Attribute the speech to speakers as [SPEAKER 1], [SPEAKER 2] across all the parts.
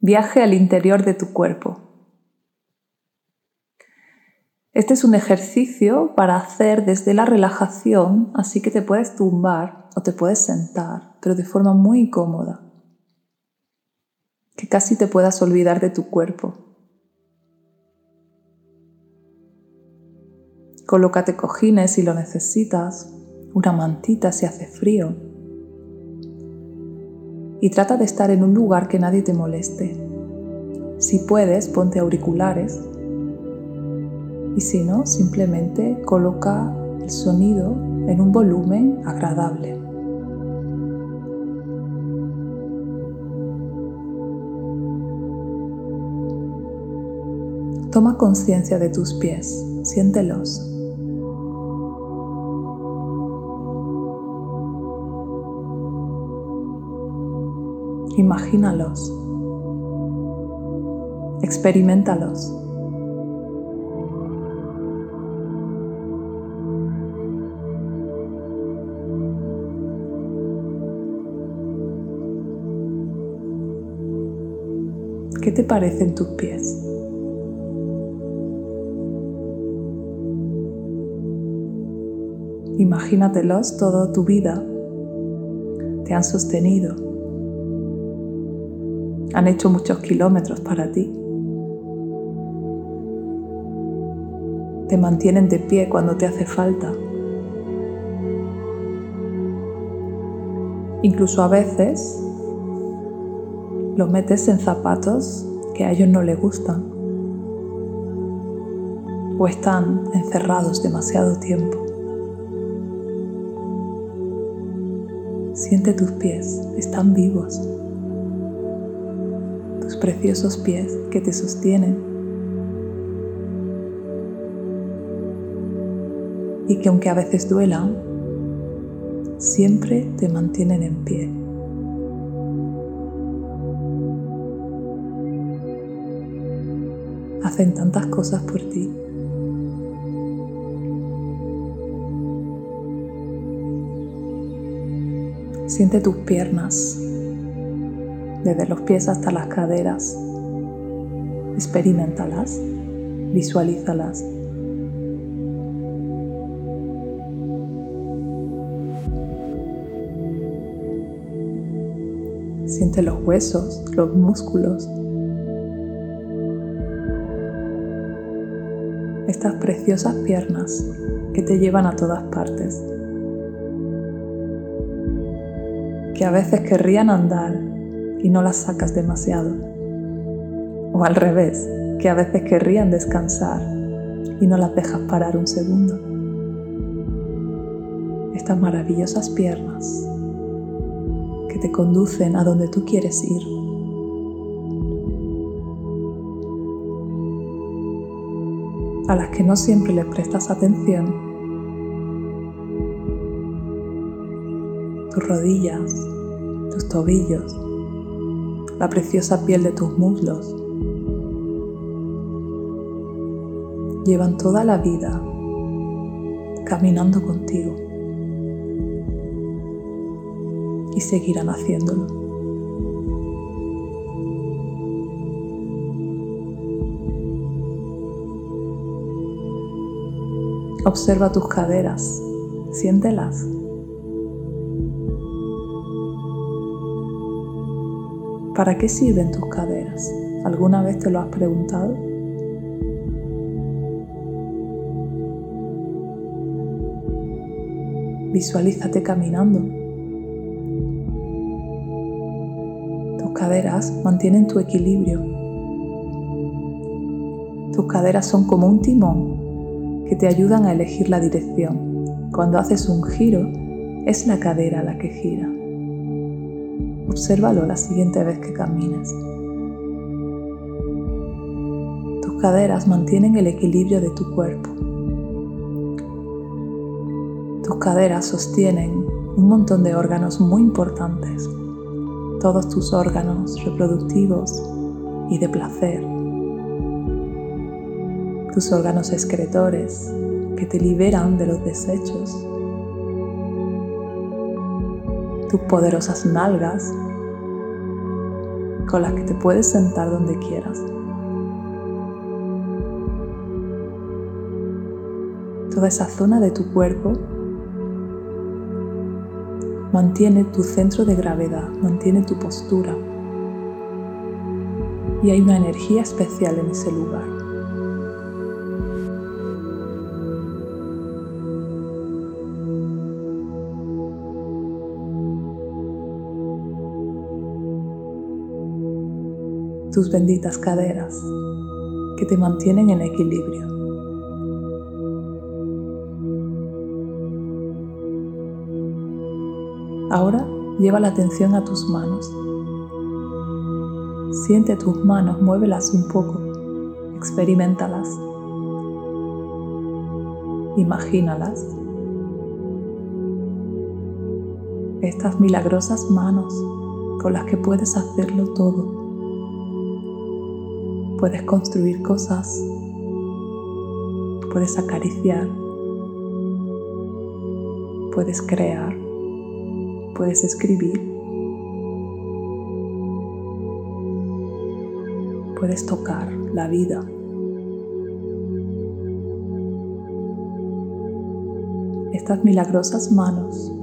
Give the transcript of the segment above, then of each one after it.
[SPEAKER 1] Viaje al interior de tu cuerpo. Este es un ejercicio para hacer desde la relajación, así que te puedes tumbar o te puedes sentar, pero de forma muy cómoda. Que casi te puedas olvidar de tu cuerpo. Colócate cojines si lo necesitas, una mantita si hace frío. Y trata de estar en un lugar que nadie te moleste. Si puedes, ponte auriculares y si no, simplemente coloca el sonido en un volumen agradable. Toma conciencia de tus pies, siéntelos. Imagínalos. Experimentalos. ¿Qué te parecen tus pies? Imagínatelos toda tu vida. Te han sostenido. Han hecho muchos kilómetros para ti. Te mantienen de pie cuando te hace falta. Incluso a veces los metes en zapatos que a ellos no les gustan o están encerrados demasiado tiempo. Siente tus pies, están vivos. Preciosos pies que te sostienen. Y que aunque a veces duelan, siempre te mantienen en pie. hacen tantas cosas por ti. Siente tus piernas, desde los pies hasta las caderas. Experimentalas, visualízalas. Siente los huesos, los músculos, estas preciosas piernas que te llevan a todas partes, que a veces querrían andar y no las sacas demasiado, o al revés, que a veces querrían descansar y no las dejas parar un segundo. Estas maravillosas piernas que te conducen a donde tú quieres ir. a las que no siempre le prestas atención. Tus rodillas, tus tobillos, la preciosa piel de tus muslos. Llevan toda la vida caminando contigo y seguirán haciéndolo. Observa tus caderas, siéntelas. ¿Para qué sirven tus caderas? ¿Alguna vez te lo has preguntado? Visualízate caminando. Tus caderas mantienen tu equilibrio. Tus caderas son como un timón que te ayudan a elegir la dirección. Cuando haces un giro, es la cadera la que gira. Obsérvalo la siguiente vez que camines. Tus caderas mantienen el equilibrio de tu cuerpo. Tus caderas sostienen un montón de órganos muy importantes. Todos tus órganos reproductivos y de placer tus órganos excretores que te liberan de los desechos, tus poderosas nalgas con las que te puedes sentar donde quieras. Toda esa zona de tu cuerpo mantiene tu centro de gravedad, mantiene tu postura. Y hay una energía especial en ese lugar. Tus benditas caderas que te mantienen en equilibrio. Ahora lleva la atención a tus manos. Siente tus manos, muévelas un poco, experimentalas, imagínalas. Estas milagrosas manos con las que puedes hacerlo todo. Puedes construir cosas, puedes acariciar, puedes crear, puedes escribir, puedes tocar la vida. Estas milagrosas manos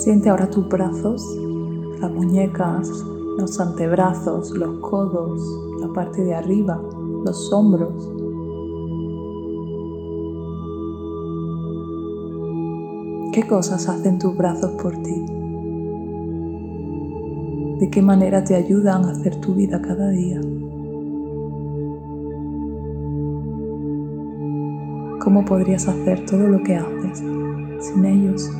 [SPEAKER 1] Siente ahora tus brazos, las muñecas, los antebrazos, los codos, la parte de arriba, los hombros. ¿Qué cosas hacen tus brazos por ti? ¿De qué manera te ayudan a hacer tu vida cada día? ¿Cómo podrías hacer todo lo que haces sin ellos?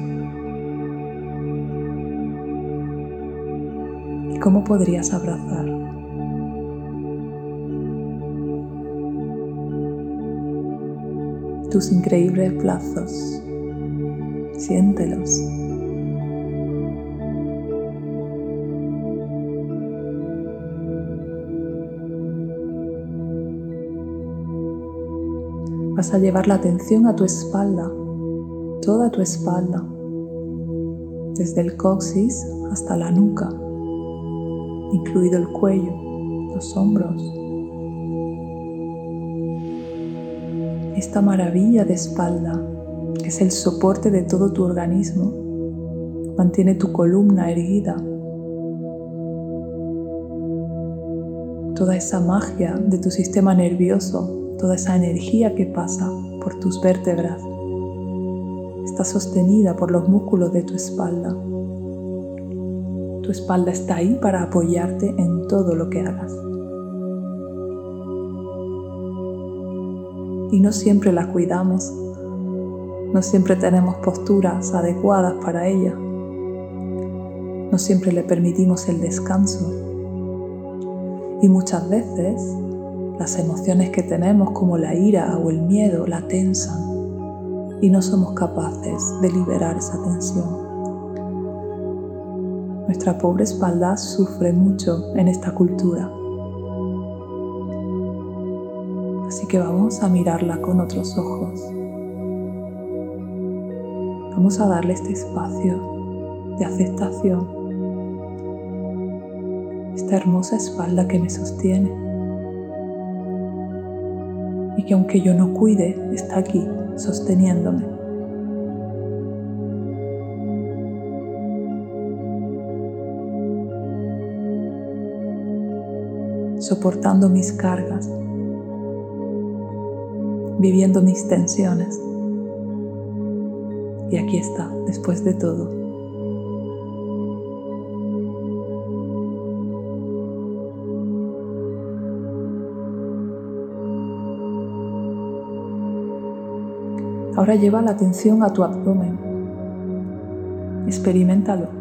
[SPEAKER 1] ¿Cómo podrías abrazar? Tus increíbles brazos, siéntelos. Vas a llevar la atención a tu espalda, toda tu espalda, desde el coxis hasta la nuca incluido el cuello, los hombros. Esta maravilla de espalda, es el soporte de todo tu organismo, mantiene tu columna erguida. Toda esa magia de tu sistema nervioso, toda esa energía que pasa por tus vértebras, está sostenida por los músculos de tu espalda. Tu espalda está ahí para apoyarte en todo lo que hagas. Y no siempre la cuidamos, no siempre tenemos posturas adecuadas para ella, no siempre le permitimos el descanso. Y muchas veces las emociones que tenemos como la ira o el miedo la tensan y no somos capaces de liberar esa tensión. Nuestra pobre espalda sufre mucho en esta cultura. Así que vamos a mirarla con otros ojos. Vamos a darle este espacio de aceptación. Esta hermosa espalda que me sostiene. Y que aunque yo no cuide, está aquí sosteniéndome. Soportando mis cargas, viviendo mis tensiones. Y aquí está, después de todo. Ahora lleva la atención a tu abdomen. Experimentalo.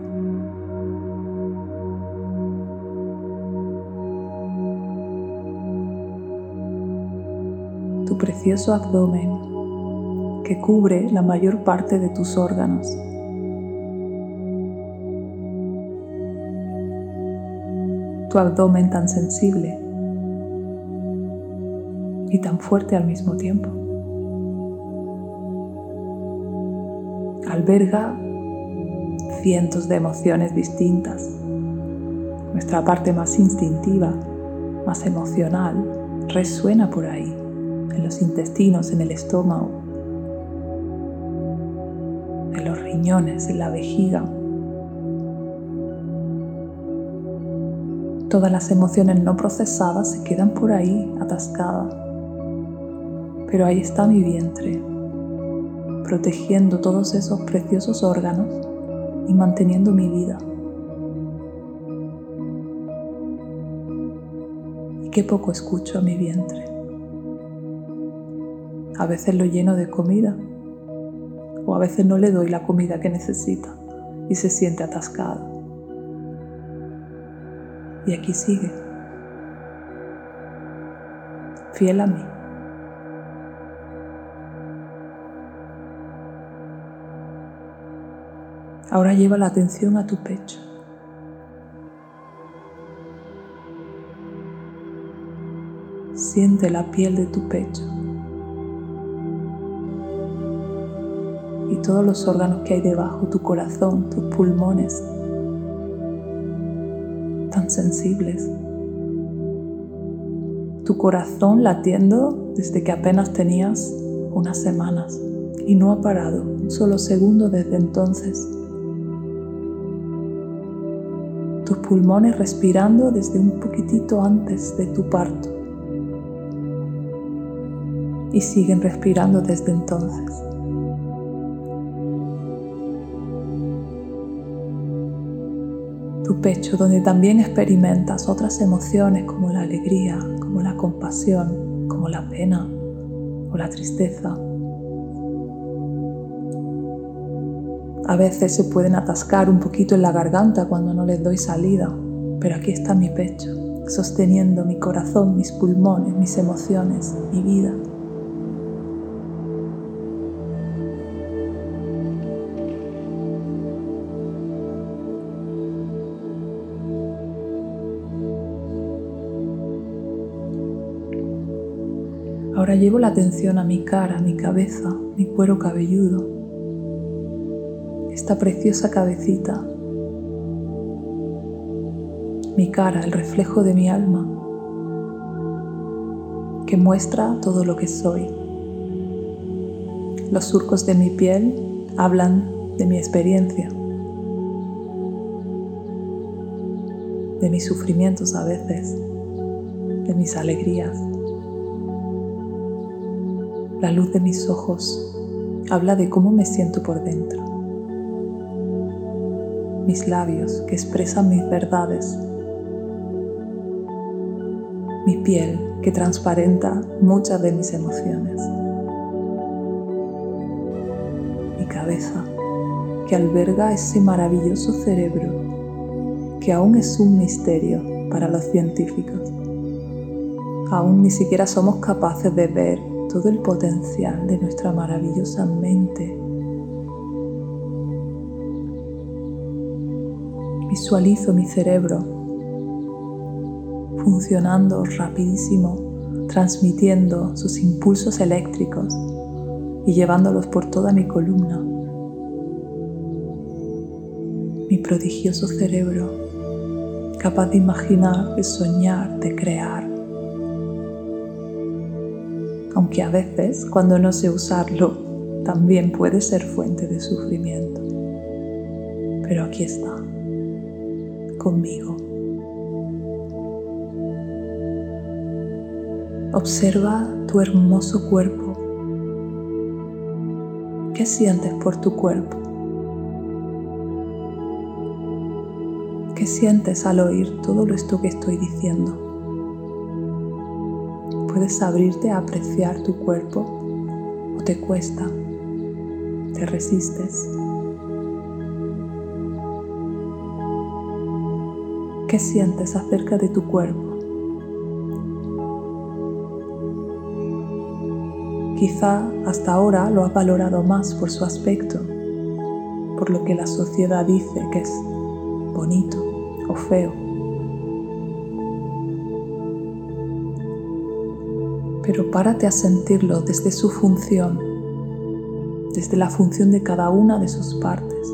[SPEAKER 1] Precioso abdomen que cubre la mayor parte de tus órganos. tu abdomen tan sensible y tan fuerte al mismo tiempo. Alberga cientos de emociones distintas. Nuestra parte más instintiva, más emocional, resuena por ahí, en los intestinos, en el estómago, en los riñones, en la vejiga, Todas las emociones no procesadas se quedan por ahí atascadas. Pero ahí está mi vientre, protegiendo todos esos preciosos órganos y manteniendo mi vida. Y qué poco escucho a mi vientre. A veces lo lleno de comida o a veces no le doy la comida que necesita y se siente atascado y aquí sigue, fiel a mí. Ahora lleva la atención a tu pecho. Siente la piel de tu pecho y todos los órganos que hay debajo, tu corazón, tus pulmones, tan sensibles. Tu corazón latiendo desde que apenas tenías unas semanas y no ha parado un solo segundo desde entonces. Tus pulmones respirando desde un poquitito antes de tu parto y siguen respirando desde entonces. Pecho donde también experimentas otras emociones como la alegría, como la compasión, como la pena o la tristeza. A veces se pueden atascar un poquito en la garganta cuando no les doy salida, pero aquí está mi pecho, sosteniendo mi corazón, mis pulmones, mis emociones, mi vida. Ahora llevo la atención a mi cara, mi cabeza, mi cuero cabelludo, esta preciosa cabecita, mi cara, el reflejo de mi alma, que muestra todo lo que soy. Los surcos de mi piel hablan de mi experiencia, de mis sufrimientos a veces, de mis alegrías. La luz de mis ojos habla de cómo me siento por dentro. Mis labios que expresan mis verdades. Mi piel que transparenta muchas de mis emociones. Mi cabeza que alberga ese maravilloso cerebro que aún es un misterio para los científicos. Aún ni siquiera somos capaces de ver todo el potencial de nuestra maravillosa mente. Visualizo mi cerebro funcionando rapidísimo, transmitiendo sus impulsos eléctricos y llevándolos por toda mi columna. Mi prodigioso cerebro, capaz de imaginar, de soñar, de crear, aunque a veces cuando no sé usarlo también puede ser fuente de sufrimiento. Pero aquí está, conmigo. Observa tu hermoso cuerpo. ¿Qué sientes por tu cuerpo? ¿Qué sientes al oír todo esto que estoy diciendo? Puedes abrirte a apreciar tu cuerpo o te cuesta, te resistes. ¿Qué sientes acerca de tu cuerpo? Quizá hasta ahora lo has valorado más por su aspecto, por lo que la sociedad dice que es bonito o feo. Pero párate a sentirlo desde su función, desde la función de cada una de sus partes.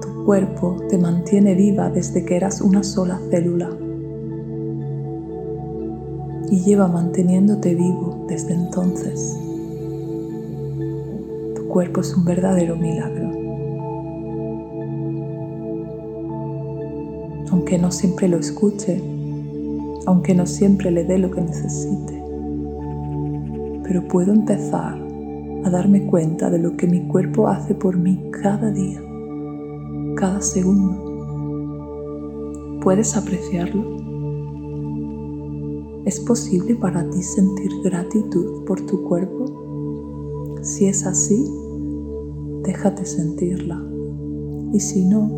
[SPEAKER 1] Tu cuerpo te mantiene viva desde que eras una sola célula y lleva manteniéndote vivo desde entonces. Tu cuerpo es un verdadero milagro. Aunque no siempre lo escuche, aunque no siempre le dé lo que necesite, pero puedo empezar a darme cuenta de lo que mi cuerpo hace por mí cada día, cada segundo. ¿Puedes apreciarlo? ¿Es posible para ti sentir gratitud por tu cuerpo? Si es así, déjate sentirla. Y si no,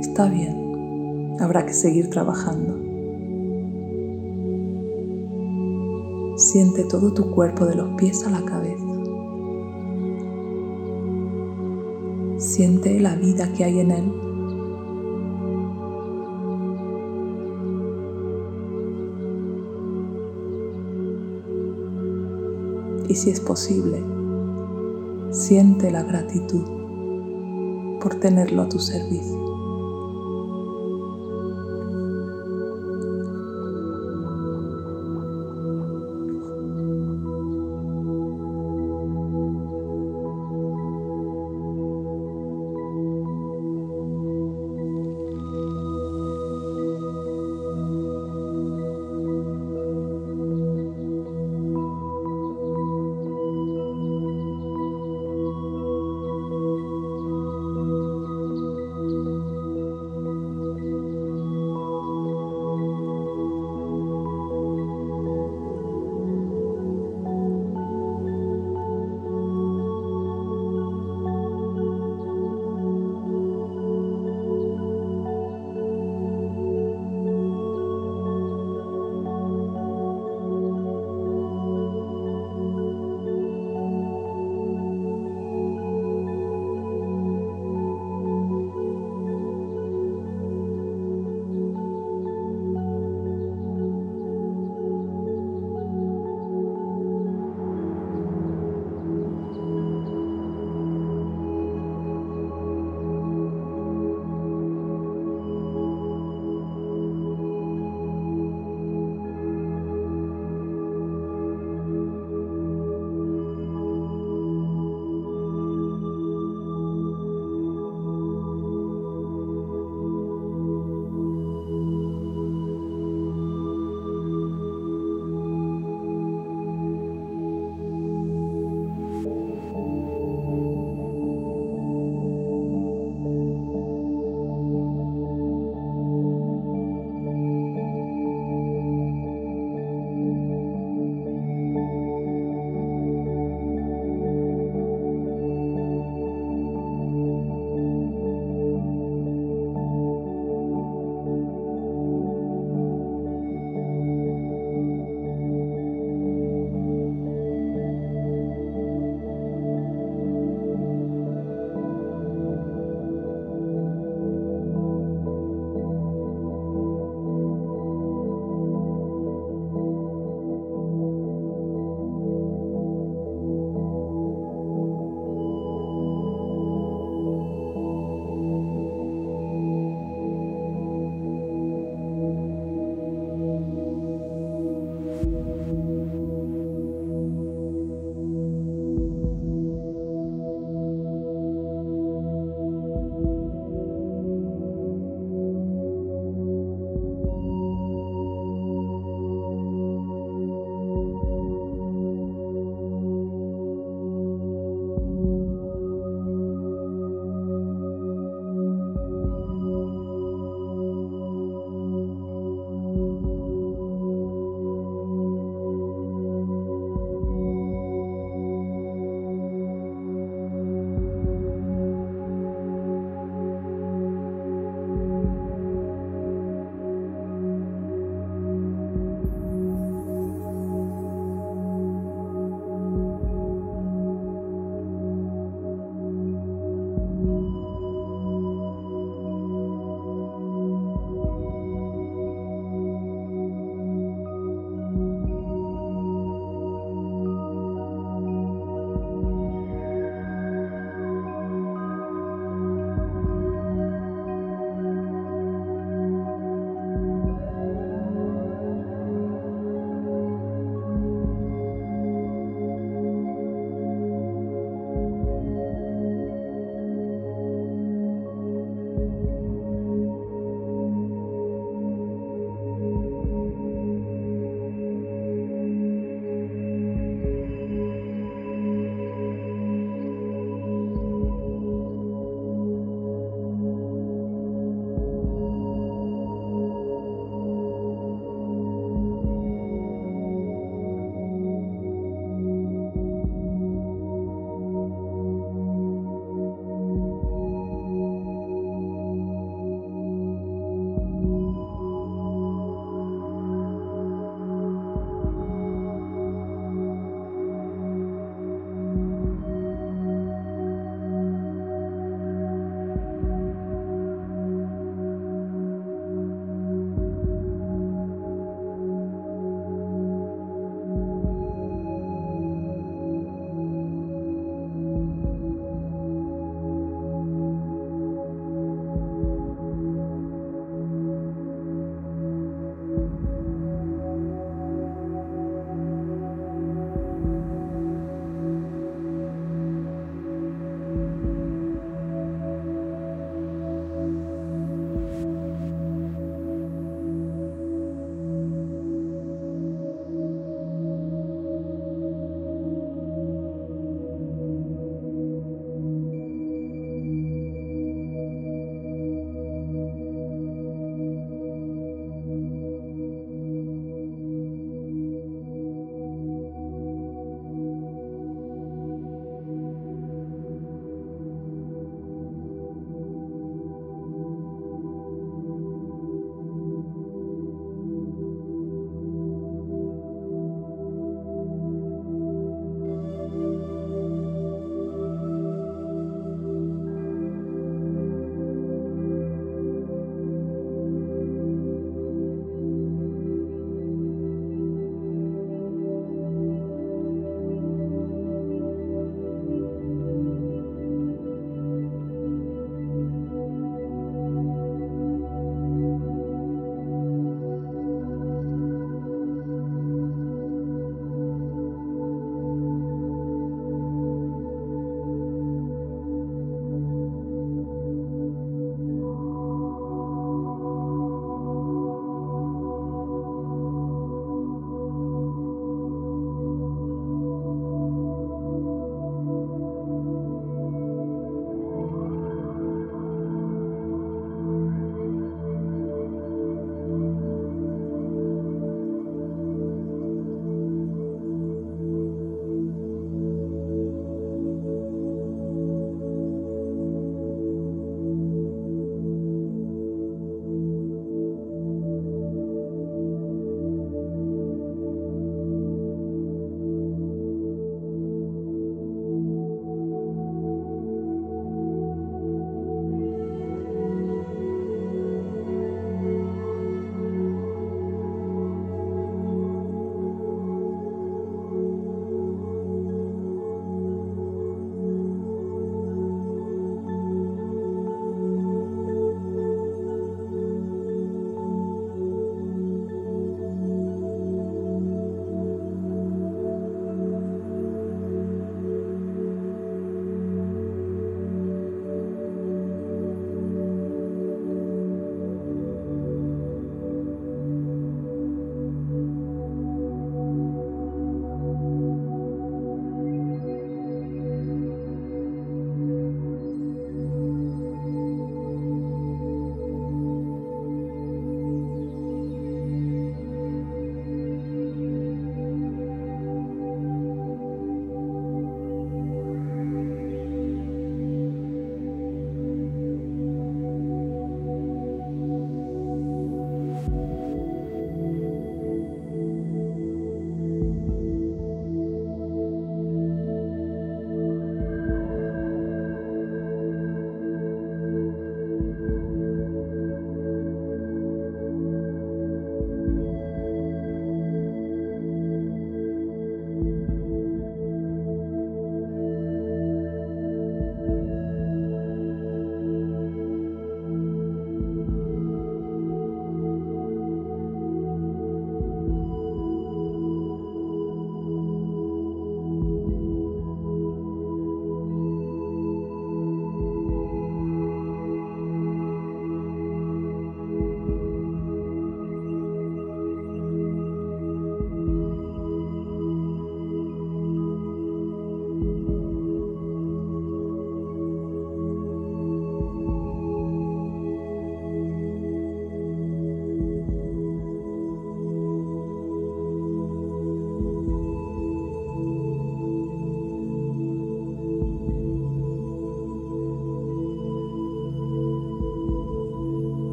[SPEAKER 1] está bien, habrá que seguir trabajando. Siente todo tu cuerpo de los pies a la cabeza. Siente la vida que hay en él y si es posible, siente la gratitud por tenerlo a tu servicio.